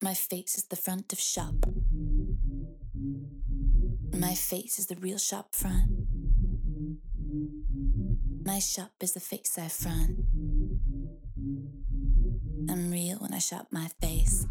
My face is the front of shop. My face is the real shop front. My shop is the face I front. I'm real when I shop my face.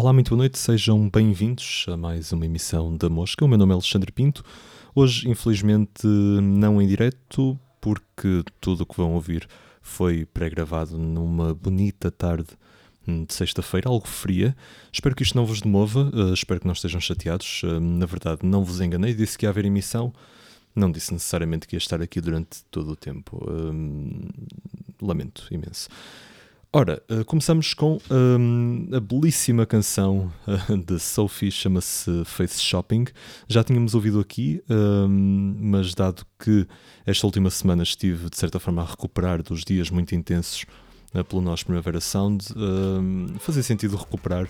Olá, muito boa noite, sejam bem-vindos a mais uma emissão da Mosca. O meu nome é Alexandre Pinto. Hoje, infelizmente, não em direto, porque tudo o que vão ouvir foi pré-gravado numa bonita tarde de sexta-feira, algo fria. Espero que isto não vos demova, eh, espero que não estejam chateados. Eh, na verdade, não vos enganei, disse que ia haver emissão, não disse necessariamente que ia estar aqui durante todo o tempo. Hum, lamento imenso. Ora, eh, começamos com hum, a belíssima canção eh, de Sophie, chama-se Face Shopping. Já tínhamos ouvido aqui, hum, mas dado que esta última semana estive, de certa forma, a recuperar dos dias muito intensos eh, pelo nosso Primavera Sound, hum, fazia sentido recuperar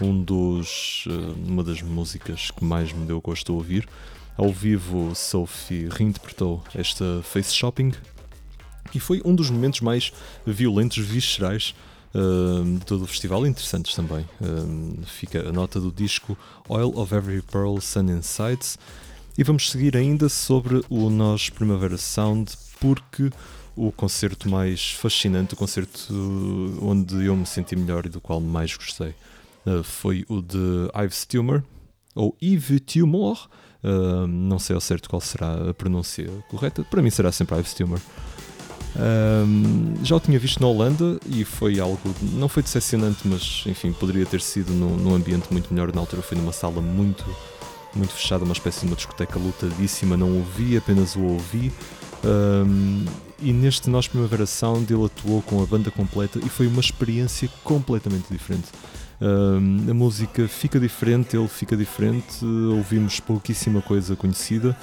um dos, eh, uma das músicas que mais me deu gosto de ouvir. Ao vivo, Sophie reinterpretou esta Face Shopping, e foi um dos momentos mais violentos, viscerais uh, de todo o festival, interessantes também. Uh, fica a nota do disco Oil of Every Pearl Sun Insights. E vamos seguir ainda sobre o Nós Primavera Sound, porque o concerto mais fascinante, o concerto onde eu me senti melhor e do qual mais gostei, uh, foi o de Yves Tumor, ou Yves Tumor, não sei ao certo qual será a pronúncia correta, para mim será sempre Yves Tumor. Um, já o tinha visto na Holanda e foi algo, não foi decepcionante, mas enfim, poderia ter sido num, num ambiente muito melhor. Na altura foi numa sala muito, muito fechada, uma espécie de uma discoteca lutadíssima. Não ouvi, apenas o ouvi. Um, e neste Nós Primavera Sound ele atuou com a banda completa e foi uma experiência completamente diferente. Um, a música fica diferente, ele fica diferente, ouvimos pouquíssima coisa conhecida.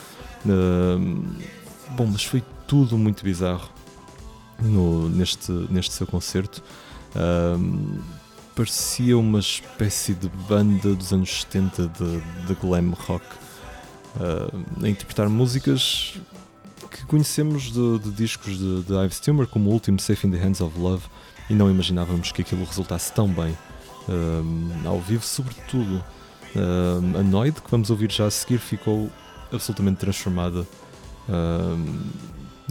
Um, bom, mas foi tudo muito bizarro no, neste, neste seu concerto. Um, parecia uma espécie de banda dos anos 70 de, de glam rock uh, a interpretar músicas que conhecemos de, de discos de, de Ives Tumor, como o último Safe in the Hands of Love, e não imaginávamos que aquilo resultasse tão bem ao vivo, sobretudo. Uh, a Noid, que vamos ouvir já a seguir, ficou absolutamente transformada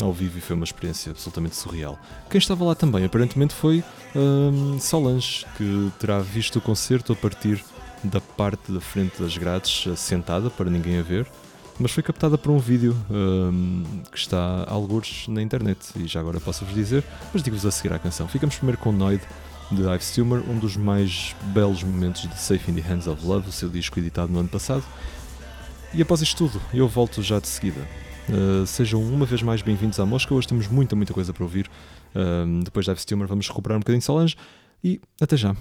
ao vivo e foi uma experiência absolutamente surreal. Quem estava lá também, aparentemente, foi um, Solange, que terá visto o concerto a partir da parte da frente das grades, sentada para ninguém a ver, mas foi captada por um vídeo um, que está a algures na internet e já agora posso-vos dizer, mas digo-vos a seguir à canção. Ficamos primeiro com Noid de Ives Tumor, um dos mais belos momentos de Safe in the Hands of Love, o seu disco editado no ano passado. E após isto tudo, eu volto já de seguida. Uh, sejam uma vez mais bem-vindos à Mosca. Hoje temos muita, muita coisa para ouvir. Uh, depois da Tumor, vamos recuperar um bocadinho de Solange e até já.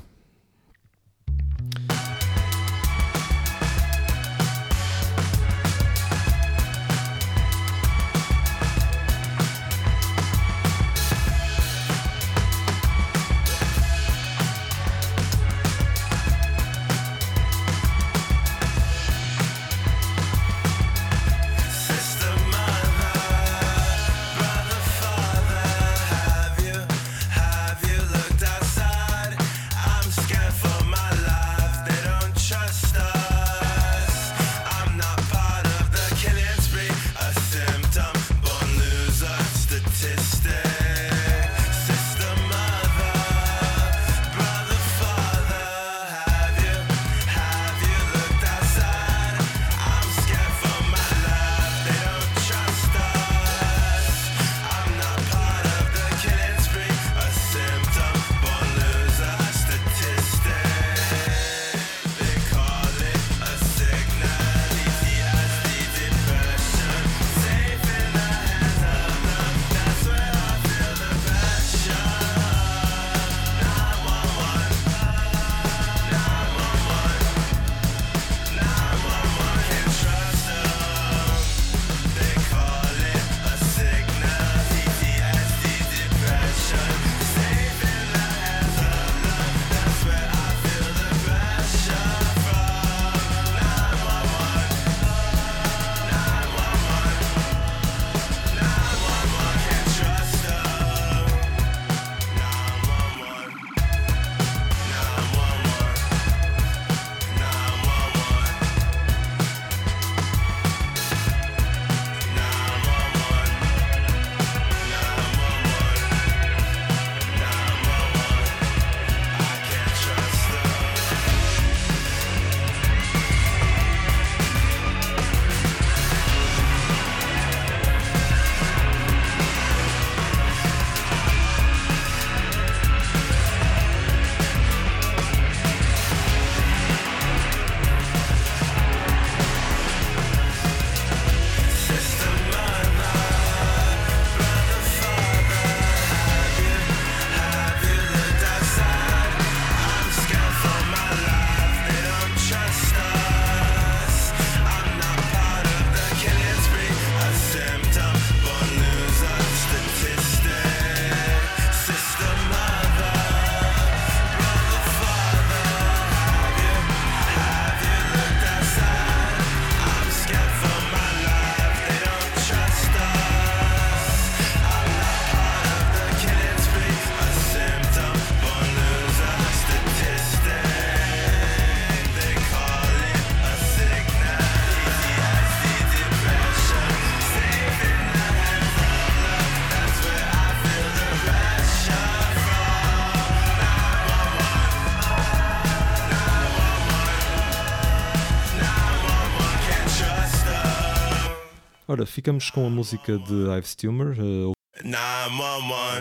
Ora, ficamos com a música de Ives Tumor. Uh,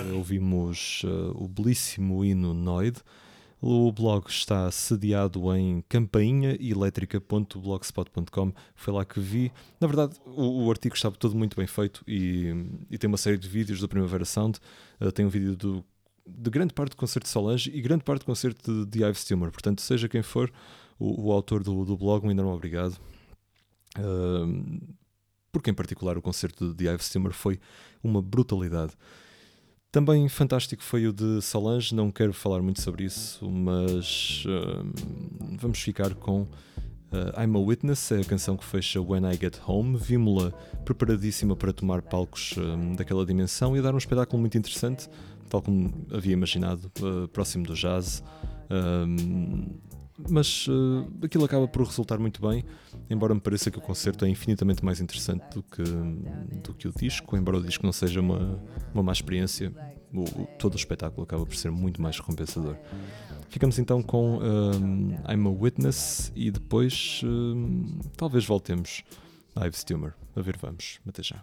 Uh, ouvimos uh, o belíssimo hino Noid. O blog está sediado em campainhaelétrica.blogspot.com. Foi lá que vi. Na verdade, o, o, artigo estava todo muito bem feito e, e tem uma série de vídeos do Primavera Sound. Uh, tem um vídeo do, de grande parte do concerto de Solange e grande parte do concerto de, de Ives Tumor. Portanto, seja quem for o, o autor do, do blog, um enorme obrigado. Uh, porque, em particular, o concerto de Ives Tumor foi uma brutalidade. Também fantástico foi o de Solange, não quero falar muito sobre isso, mas uh, vamos ficar com uh, I'm a Witness, é a canção que fecha When I Get Home. Vimos-la preparadíssima para tomar palcos uh, daquela dimensão e dar um espetáculo muito interessante, tal como havia imaginado, próximo do jazz mas uh, aquilo acaba por resultar muito bem, embora me pareça que o concerto é infinitamente mais interessante do que, do que o disco, embora o disco não seja uma, uma má experiência, o, todo o espetáculo acaba por ser muito mais recompensador. Ficamos então com um, eh, I'm a Witness e depois eh, talvez voltemos a Ives Tumor. A ver, vamos. Até já.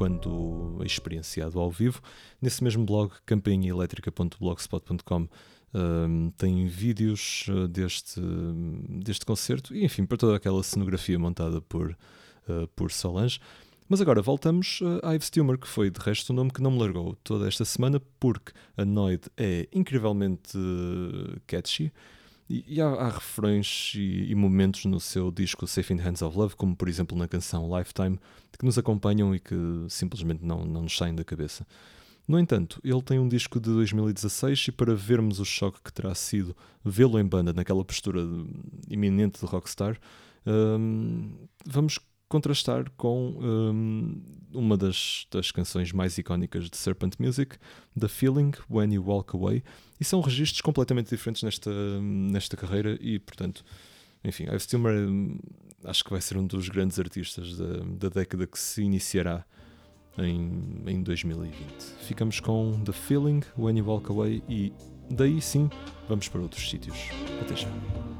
Quando experienciado ao vivo. Nesse mesmo blog, campainhaelétrica.blogspot.com um, tem vídeos uh, deste, deste concerto e enfim, para toda aquela cenografia montada por, uh, por Solange. Mas agora voltamos a Ives Tumor, que foi de resto o nome que não me largou toda esta semana, porque a Noid é incrivelmente catchy. E, há, há, refrões e, e, momentos no seu disco Safe in the Hands of Love, como por exemplo na canção Lifetime, que nos acompanham e que simplesmente não, não nos saem da cabeça. No entanto, ele tem um disco de 2016 e para vermos o choque que terá sido vê-lo em banda naquela postura iminente de rockstar, hum, vamos contrastar com um, uma das, das canções mais icónicas de Serpent Music, The Feeling When You Walk Away, e são registros completamente diferentes nesta, nesta carreira e, portanto, enfim, Ives Tilmer acho que vai ser um dos grandes artistas da, da década que se iniciará em, em 2020. Ficamos com The Feeling When You Walk Away e daí sim vamos para outros sítios. Até já.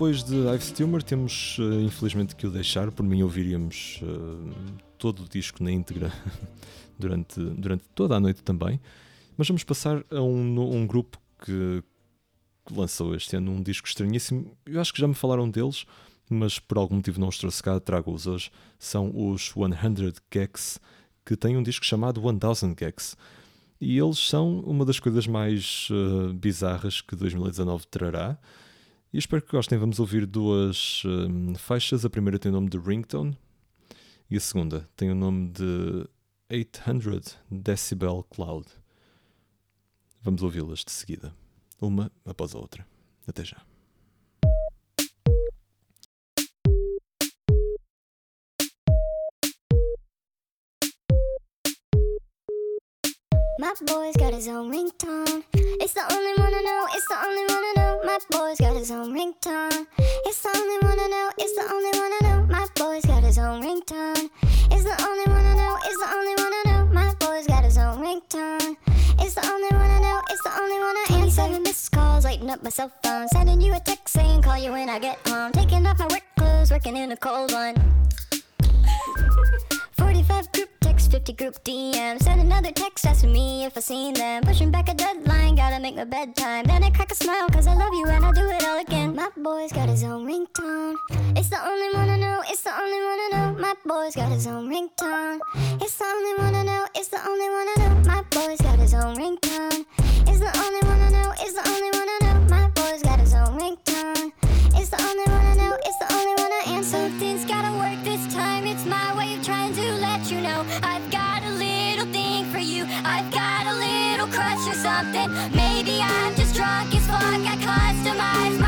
Depois de Ives Tumor temos uh, infelizmente que o deixar, por mim ouviríamos uh, todo o disco na íntegra durante, durante toda a noite também. Mas vamos passar a um, um grupo que, que lançou este ano um disco estranhíssimo. Eu acho que já me falaram deles, mas por algum motivo não os trouxe cá, trago-os hoje. São os 100 Gex, que têm um disco chamado 1000 Gex. E eles são uma das coisas mais uh, bizarras que 2019 trará. E espero que gostem. Vamos ouvir duas uh, faixas. A primeira tem o nome de Ringtone e a segunda tem o nome de 800 Decibel Cloud. Vamos ouvi-las de seguida, uma após a outra. Até já. My boy's got his own ringtone. It's the only one I know. It's the only one I know. My boy's got his own ringtone. It's the only one I know. It's the only one I know. My boy's got his own ringtone. It's the only one I know. It's the only one I know. My boy's got his own ringtone. It's the only one I know. It's the only one I 27 missed calls, lighting up my cell phone. Sending you a text saying, call you when I get home. Taking off my work clothes, working in a cold one. 45 group 50 group DM. Send another text asking me if I seen them. Pushing back a deadline, gotta make my bedtime. Then I crack a smile, cause I love you and I do it all again. My boy's got his own ringtone. It's the only one I know, it's the only one I know. My boy's got his own ringtone. It's the only one I know, it's the only one I know. My boy's got his own ringtone. It's the only one I know, it's the only one I know. My boy's got his own ringtone. It's the only one I know, it's the only one I am. Something's gotta work this time. It's my way you know I've got a little thing for you. I've got a little crush or something. Maybe I'm just drunk as fuck. I customize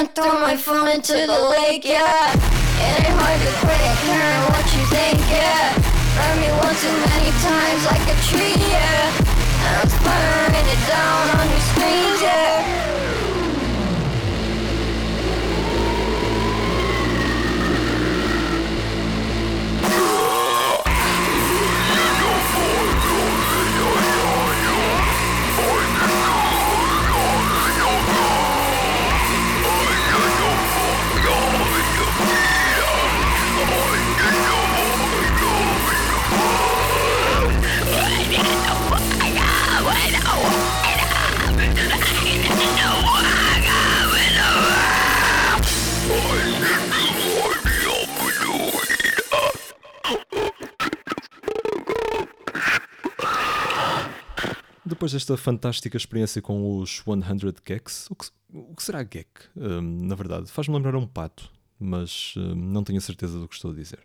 and throw my phone into the lake, yeah. It ain't hard to quit, caring what you think, yeah. Burn me one too many times like a tree, yeah. I'm it down depois desta fantástica experiência com os 100 Geeks, o que, o que será Geek? Hum, na verdade, faz-me lembrar um pato, mas hum, não tenho a certeza do que estou a dizer.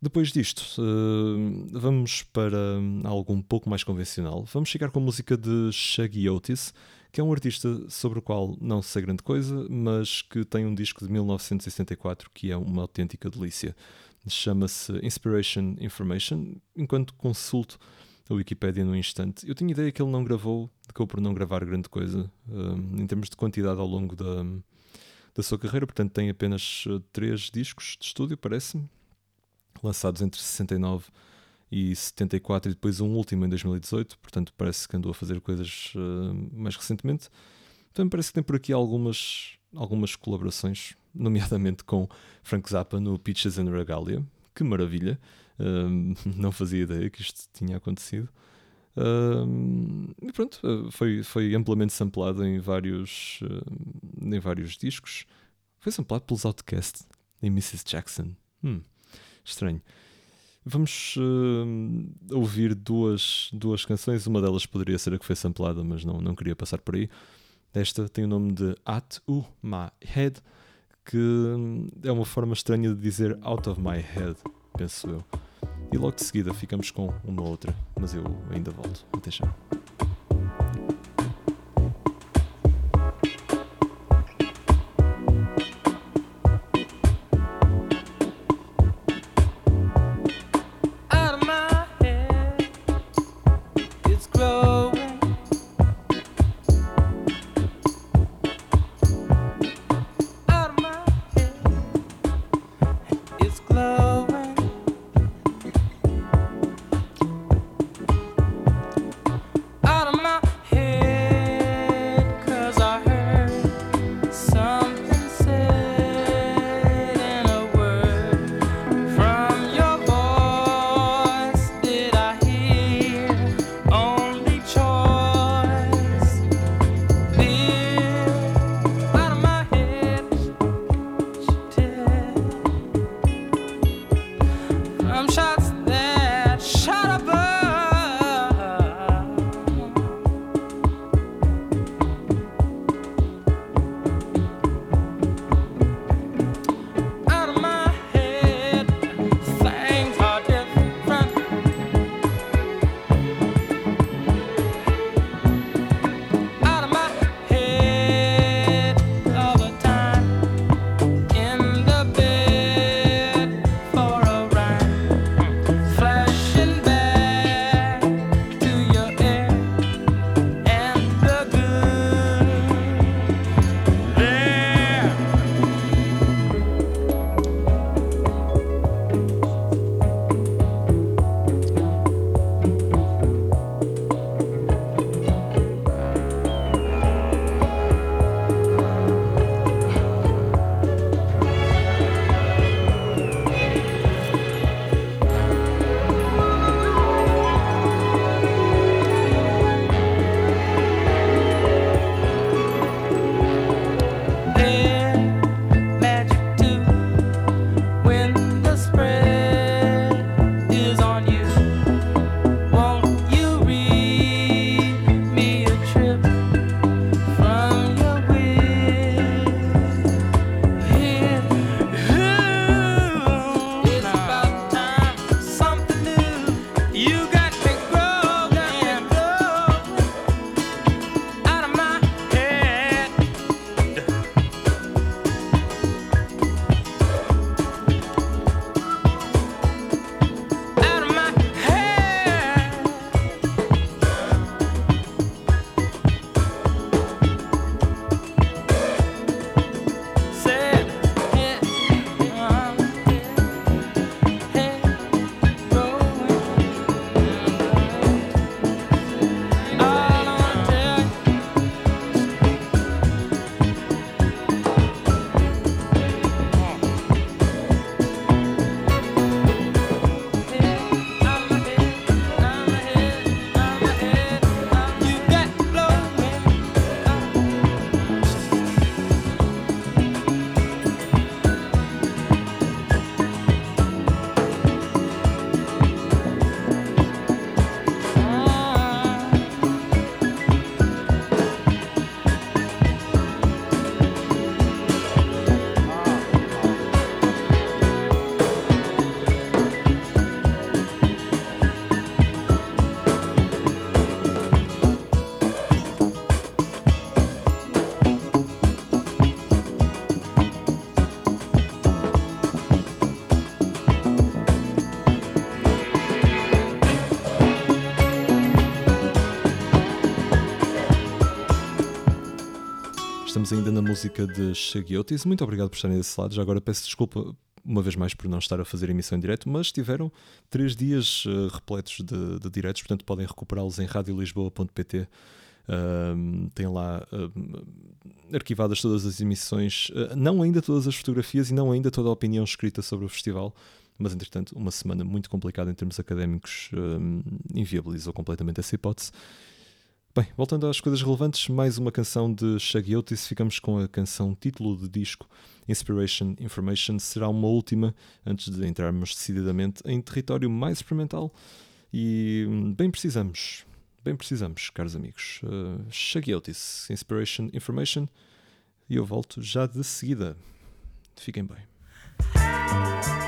Depois disto, hum, vamos para algo um pouco mais convencional. Vamos chegar com a música de Shaggy Otis, que é um artista sobre o qual não sei grande coisa, mas que tem um disco de 1964 que é uma autêntica delícia. Chama-se Inspiration Information. Enquanto consulto a Wikipédia no instante, eu tinha ideia que ele não gravou, acabou por não gravar grande coisa um, em termos de quantidade ao longo da, da sua carreira, portanto tem apenas uh, três discos de estúdio, parece-me, lançados entre 69 e 74 e depois um último em 2018, portanto parece que andou a fazer coisas uh, mais recentemente. Também parece que tem por aqui algumas, algumas colaborações, nomeadamente com Frank Zappa no Peaches and Regalia, que maravilha, não fazia ideia que isto tinha acontecido. E pronto, foi, foi amplamente samplado em vários, em vários discos. Foi samplado pelos Outcast em Mrs. Jackson. Hum, estranho. Vamos uh, ouvir duas, duas canções. Uma delas poderia ser a que foi samplada, mas não, não queria passar por aí. Esta tem o nome de At U My Head, que é uma forma estranha de dizer Out of My Head, penso eu. E logo de seguida ficamos com uma outra, mas eu ainda volto. Até já. them shots. Música de Shagiotis. Muito obrigado por estarem desse lado. Já agora peço desculpa uma vez mais por não estar a fazer emissão em direto, mas tiveram três dias uh, repletos de, de diretos, portanto podem recuperá-los em radiolisboa.pt. Tem lá arquivadas todas as emissões, uh, não ainda todas as fotografias e não ainda toda a opinião escrita sobre o festival, mas entretanto, uma semana muito complicada em termos académicos inviabilizou completamente essa hipótese. Bem, voltando às coisas relevantes, mais uma canção de Shaggy Otis, ficamos com a canção título de disco Inspiration Information, será uma última antes de entrarmos decididamente em território mais experimental e hum, bem precisamos, bem precisamos, caros amigos. Uh, Shaggy Otis, Inspiration Information e eu volto já de seguida. Fiquem bem.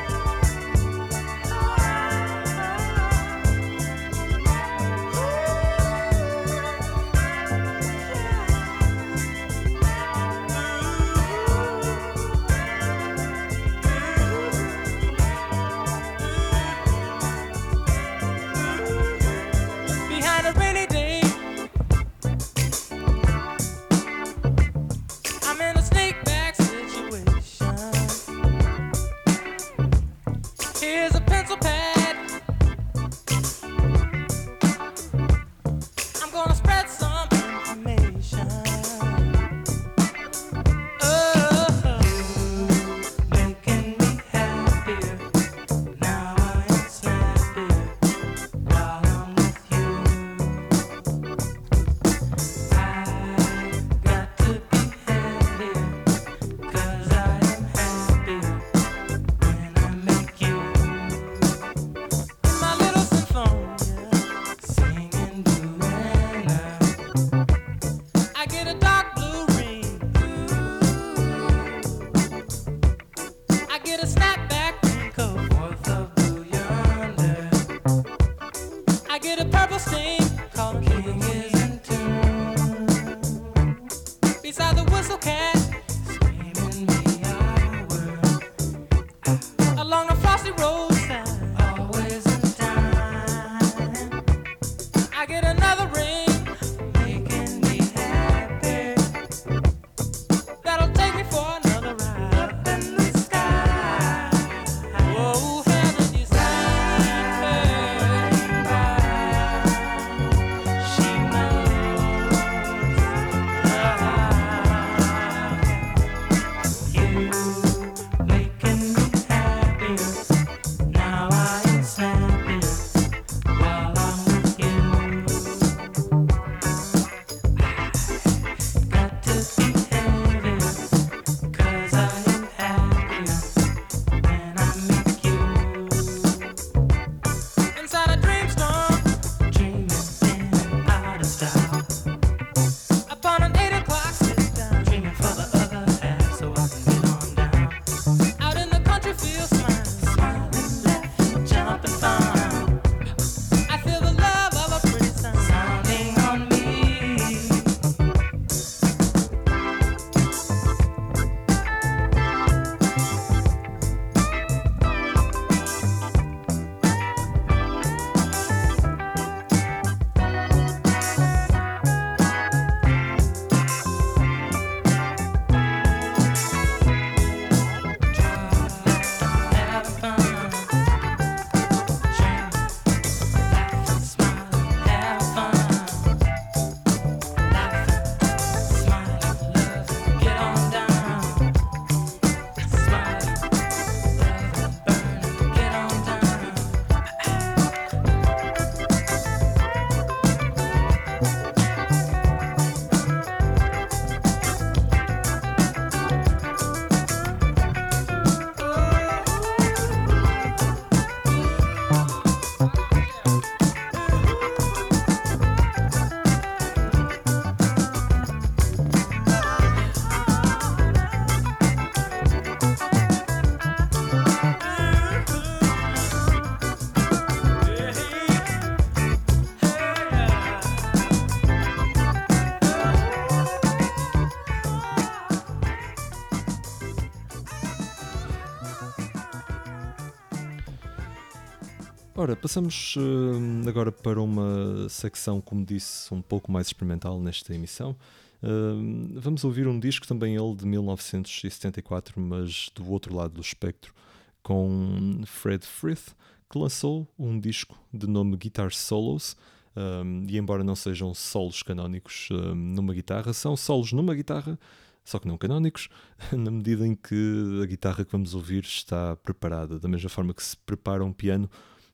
Passamos eh, agora para uma secção, como disse, um pouco mais experimental nesta emissão. Eh, vamos ouvir um disco também ele de 1974, mas do outro lado do espectro, com Fred Frith, que lançou um disco de nome Guitar Solos. Um, e embora não sejam solos canónicos um, numa guitarra, são solos numa guitarra, só que não canónicos, na medida em que a guitarra que vamos ouvir está preparada, da mesma forma que se prepara um piano,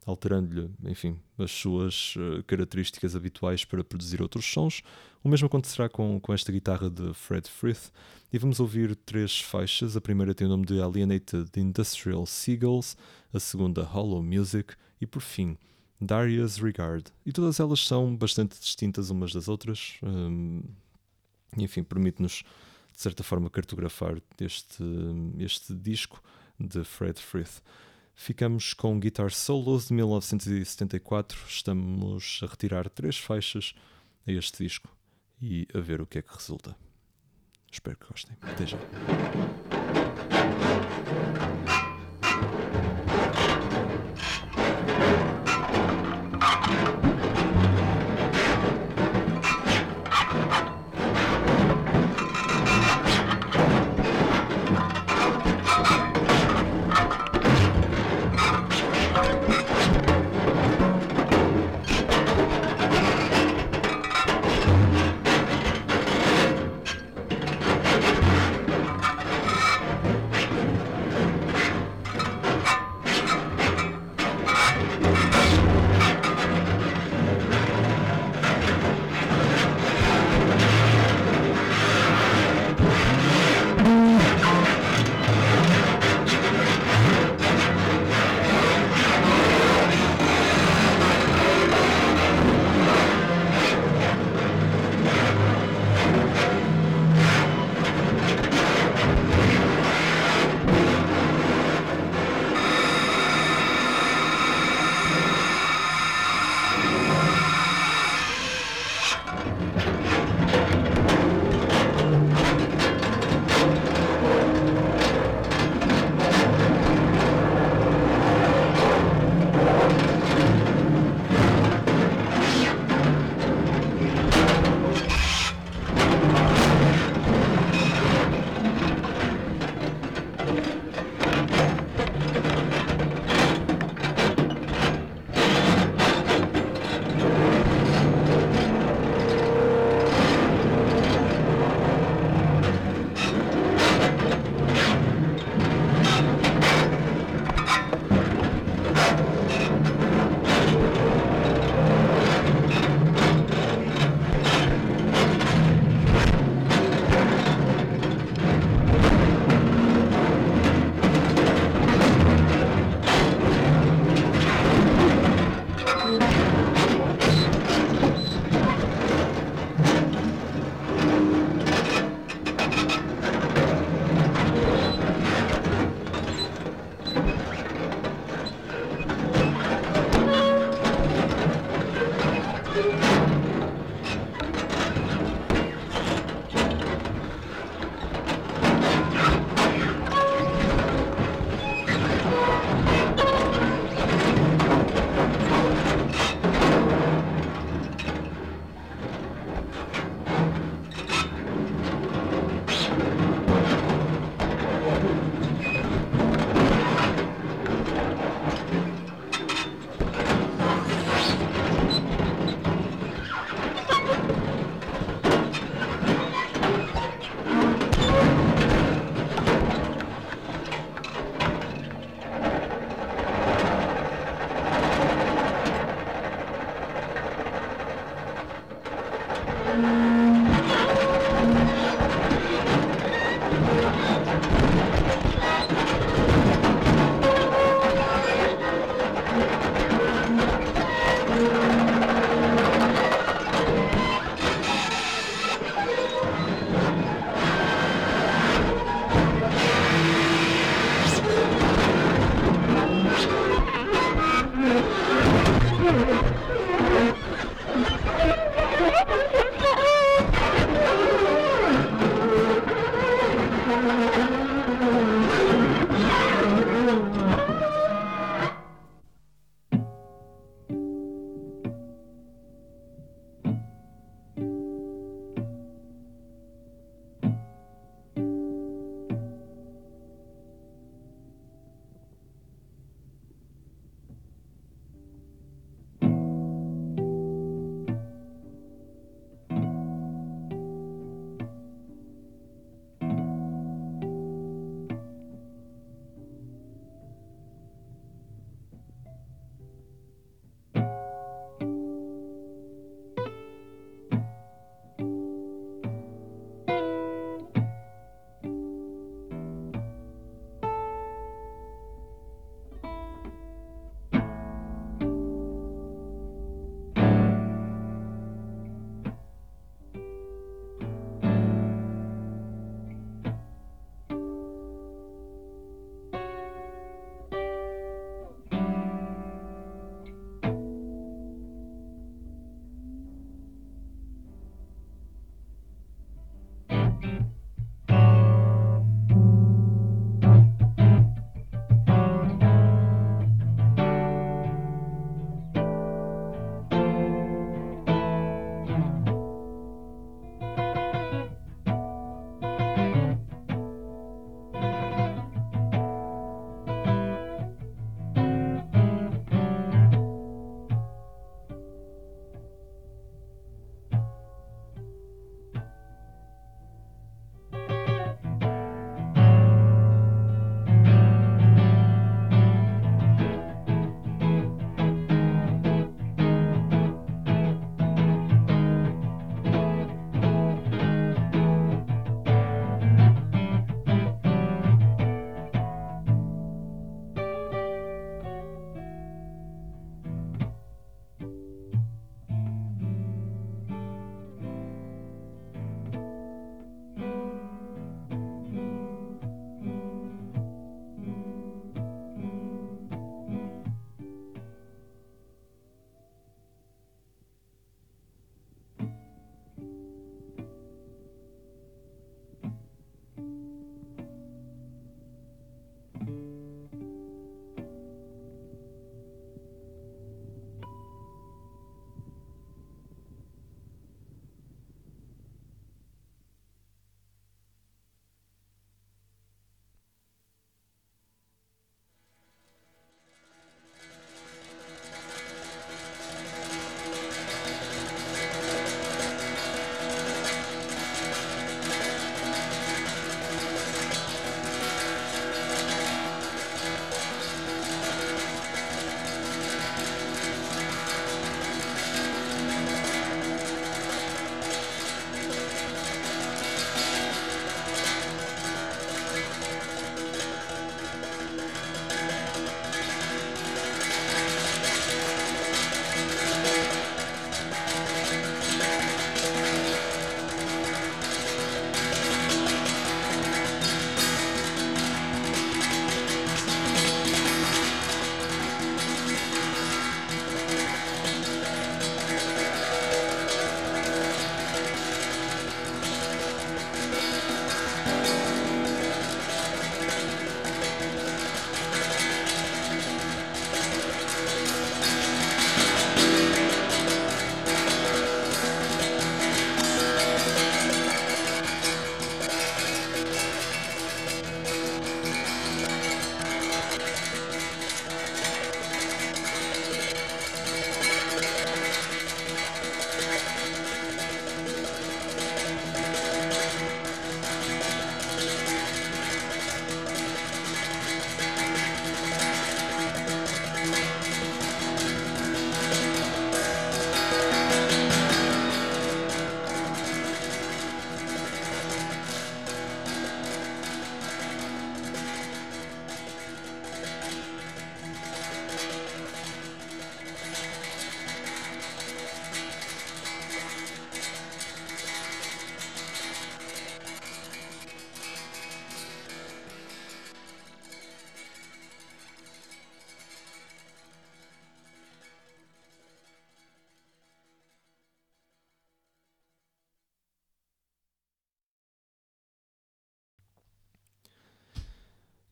alterando-lhe, enfim, as suas uh, características habituais para produzir outros sons. O mesmo acontecerá com, com esta guitarra de Fred Frith. E vamos ouvir três faixas. A primeira tem o nome de Alienated Industrial Seagulls, a segunda Hollow Music e, por fim, Darius Regard. E todas elas são bastante distintas umas das outras. Um, enfim, permite-nos, de certa forma, cartografar este, este disco de Fred Frith. Ficamos com Guitar Solos de 1974. Estamos a retirar três faixas a este disco e a ver o que é que resulta. Espero que gostem. Até já.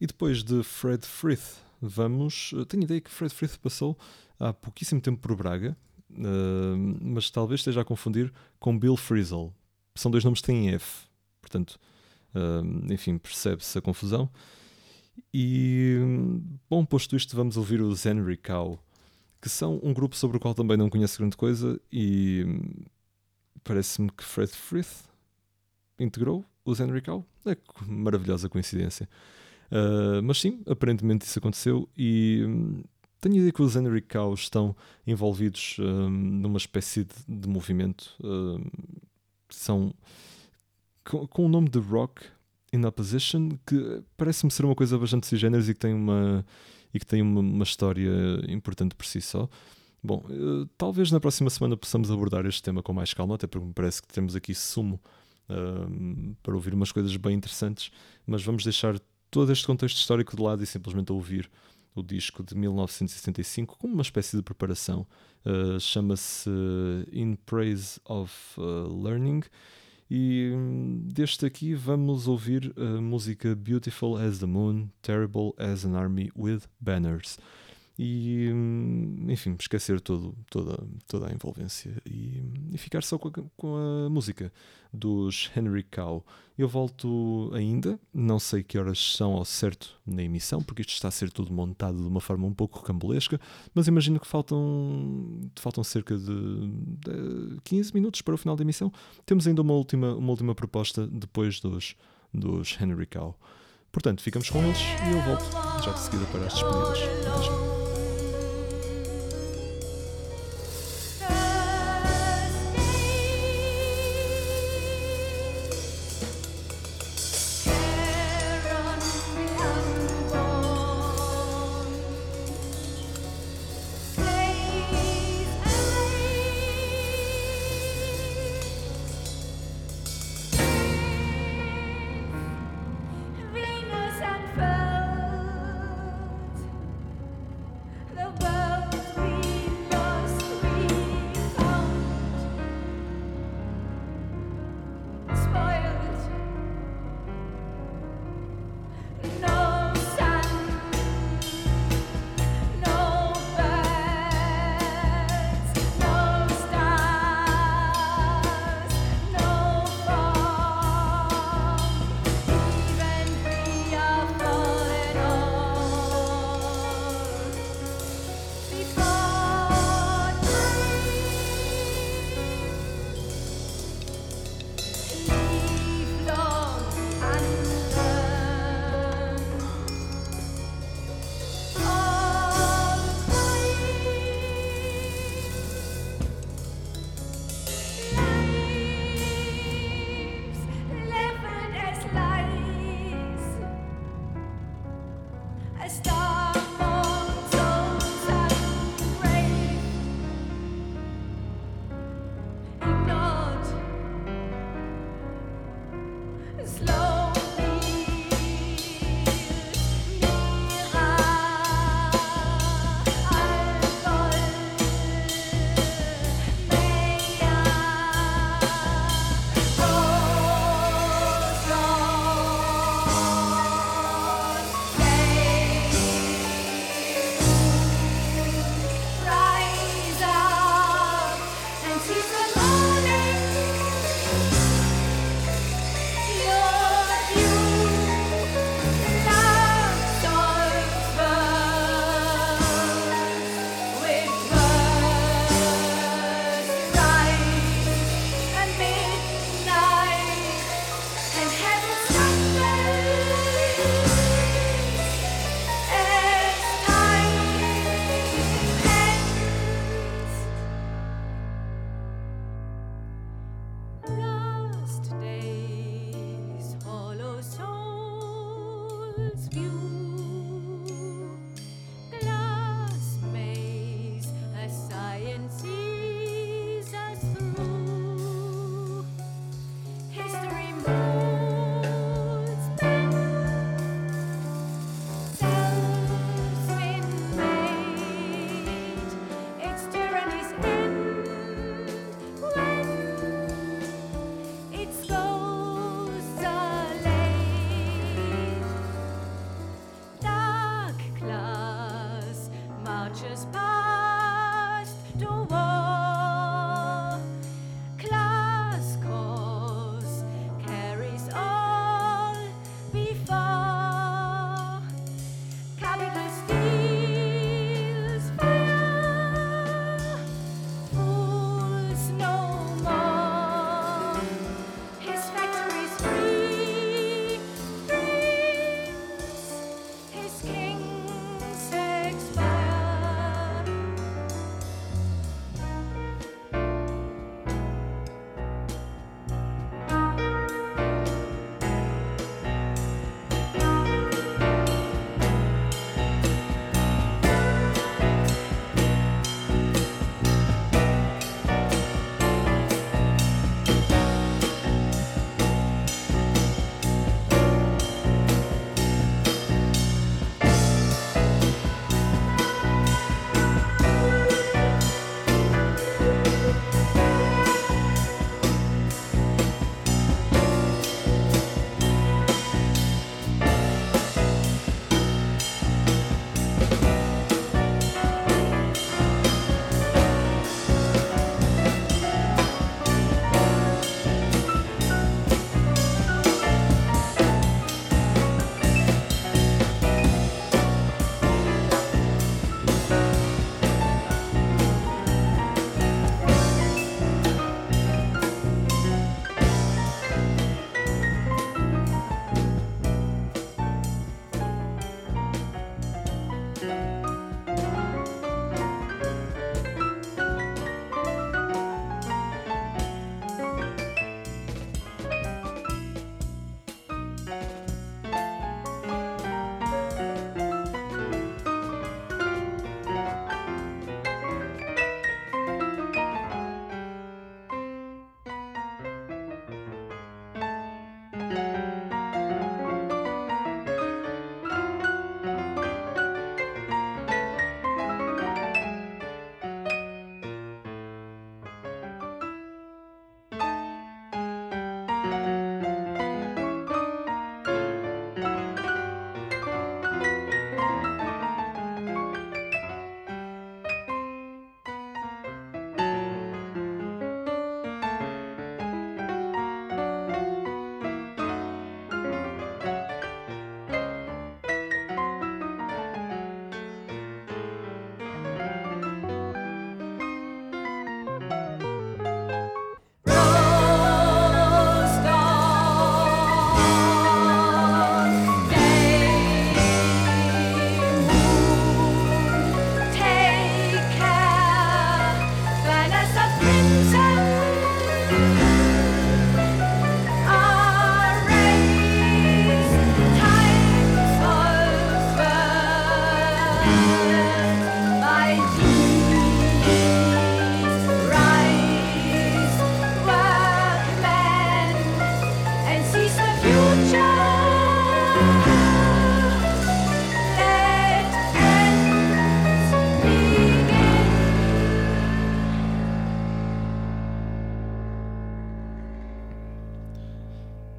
Depois de Fred Frith, vamos. eh, Tenho ideia que Fred Frith passou há pouquíssimo tempo por Braga, eh, mas talvez esteja a confundir com Bill Frisell. São dois nomes que têm F, portanto, eh, enfim, percebe-se a confusão. E, bom, posto isto, vamos ouvir os Henry Cow, que são um grupo sobre o qual também não conheço grande coisa e parece-me que Fred Frith integrou os Henry Cow. É maravilhosa coincidência. Uh, mas sim, aparentemente isso aconteceu e hum, tenho a ideia que os Henry Cow estão envolvidos hum, numa espécie de, de movimento. hum, são com, com o nome de Rock in Opposition, que parece-me ser uma coisa bastante cisgêneros e que tem uma, e que tem uma, uma história importante por si só. Bom, eh, talvez na próxima semana possamos abordar este tema com mais calma, até porque me parece que temos aqui sumo ahm, para ouvir umas coisas bem interessantes, mas vamos deixar todo este contexto histórico de lado e simplesmente ouvir o disco de 1975 como uma espécie de preparação. Uh, Chama-se In Praise of uh, Learning. E hum, deste aqui vamos ouvir a música Beautiful as the Moon, Terrible as an Army with Banners. E, hum, enfim, esquecer todo, toda, toda a envolvência e, e ficar só com a, com a música dos Henry Cow. Eu volto ainda, não sei que horas são ao certo na emissão, porque isto está a ser tudo montado de uma forma um pouco rocambolesca, mas imagino que faltam, faltam cerca de, de 15 minutos para o final da emissão. Temos ainda uma última, uma última proposta depois dos, dos Henry Cow. Portanto, ficamos com eles e eu volto já de seguida para as despedidas.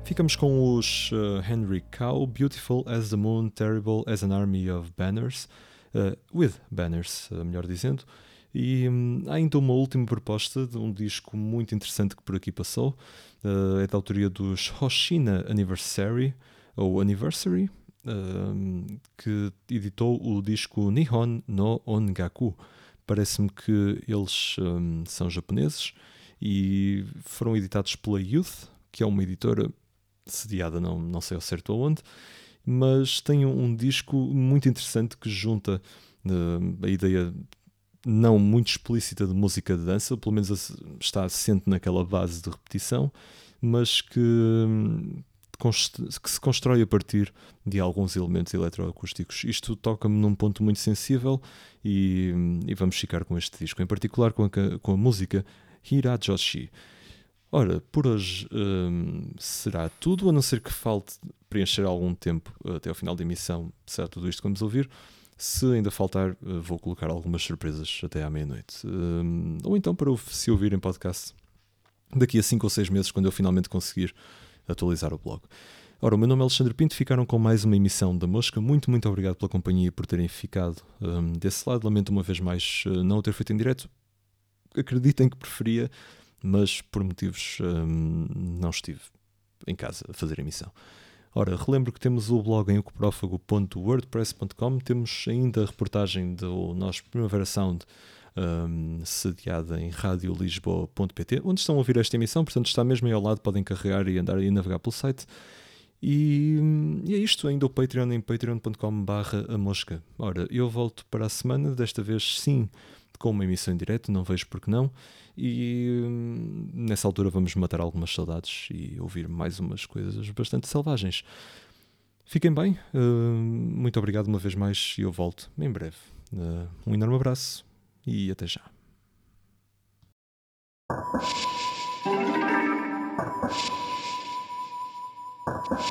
Ficamos com os uh, Henry Cow, Beautiful as the Moon, Terrible as an Army of Banners, uh, with Banners, uh, melhor dizendo. E hum, há uma última proposta de um disco muito interessante que por aqui passou. É da autoria dos Hoshina Anniversary, ou Anniversary, hum, que editou o disco Nihon no Ongaku. Parece-me que eles hum, são japoneses e foram editados pela Youth, que é uma editora sediada, não, não sei ao certo aonde, mas tem um, disco muito interessante que junta uh, a ideia não muito explícita de música de dança, pelo menos está assente naquela base de repetição, mas que, hum, que se constrói a partir de alguns elementos eletroacústicos. Isto toca-me num ponto muito sensível e, e, vamos ficar com este disco, em particular com a, com a música Hirajoshi. Ora, por hoje hum, será tudo, a não ser que falte preencher algum tempo até ao final da emissão, será tudo isto que vamos ouvir. Se ainda faltar, eh, vou colocar algumas surpresas até à meia-noite. Hum, ou então para se ouvir em podcast daqui a 5 ou 6 meses, quando eu finalmente conseguir atualizar o blog. Ora, o meu nome é Alexandre Pinto, ficaram com mais uma emissão da Mosca. Muito, muito obrigado pela companhia e por terem ficado um, desse lado. Lamento uma vez mais uh, não o ter feito em direto. Acreditem que preferia mas por motivos hum, não estive em casa a fazer a emissão. Ora, relembro que temos o blog em ocoprófago.wordpress.com, temos ainda a reportagem do nosso Primavera Sound um, sediada em radiolisboa.pt, onde estão a ouvir esta emissão, portanto está mesmo aí ao lado, podem carregar e andar e navegar pelo site. E, e, é isto, ainda o Patreon em patreon.com barra a mosca. Ora, eu volto para a semana, desta vez sim, com uma emissão em direto, não vejo porque não. E hum, nessa altura vamos matar algumas saudades e ouvir mais umas coisas bastante selvagens. Fiquem bem, uh, muito obrigado uma vez mais e eu volto em breve. Uh, um enorme abraço e até já. you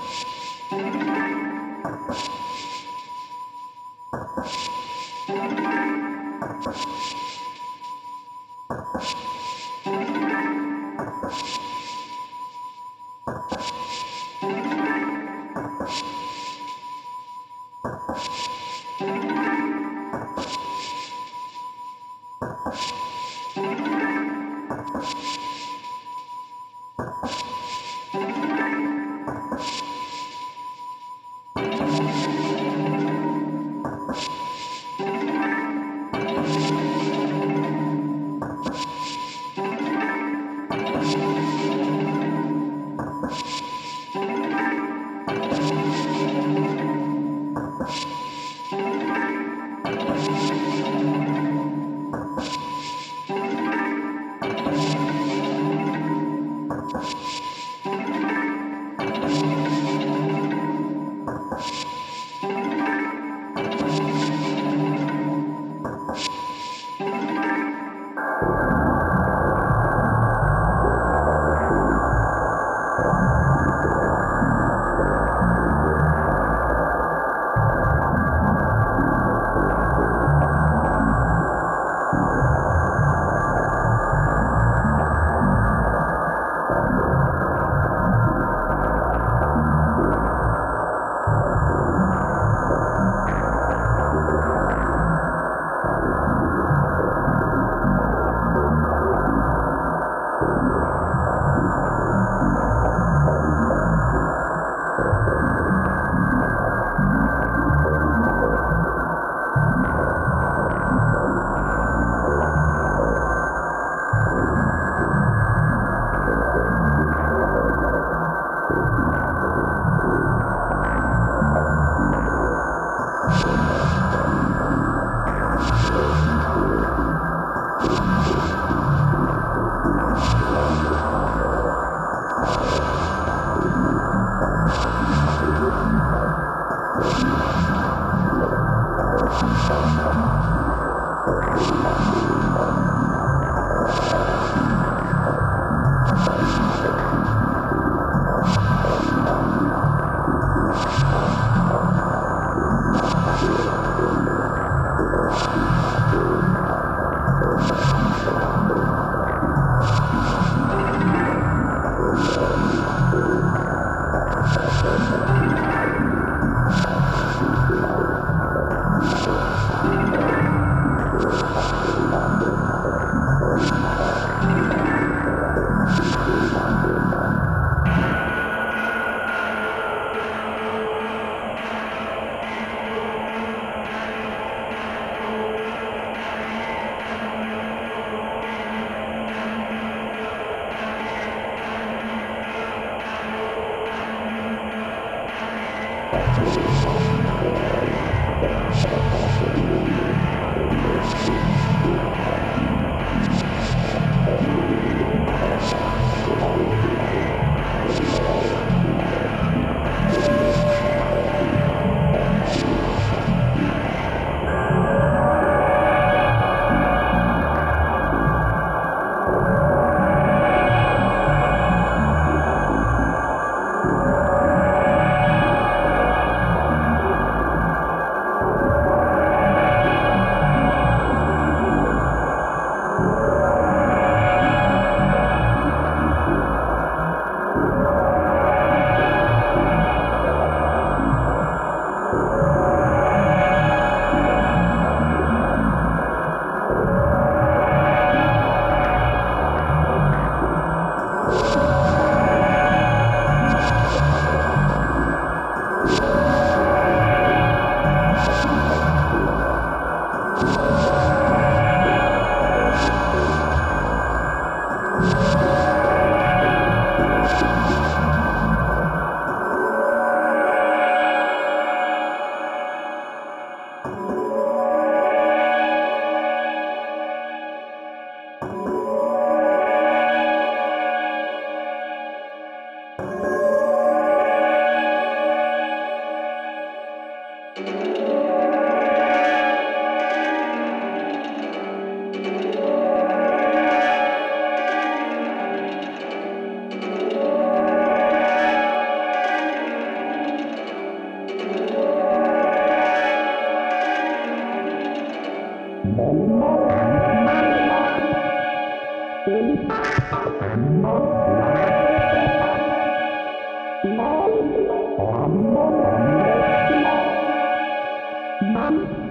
Thank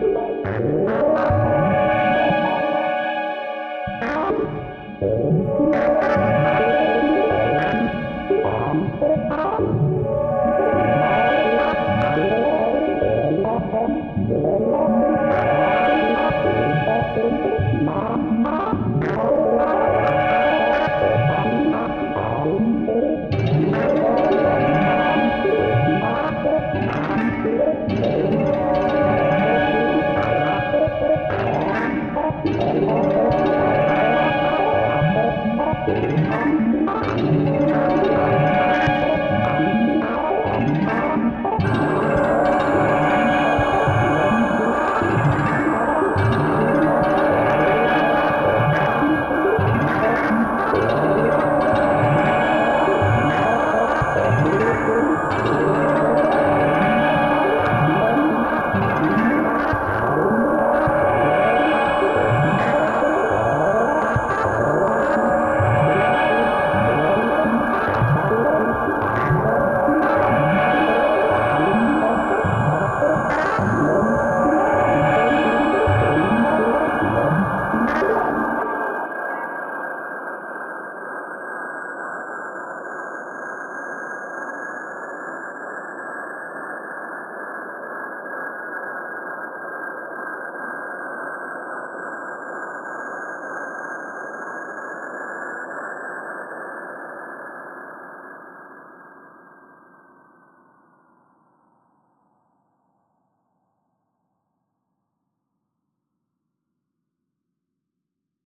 you.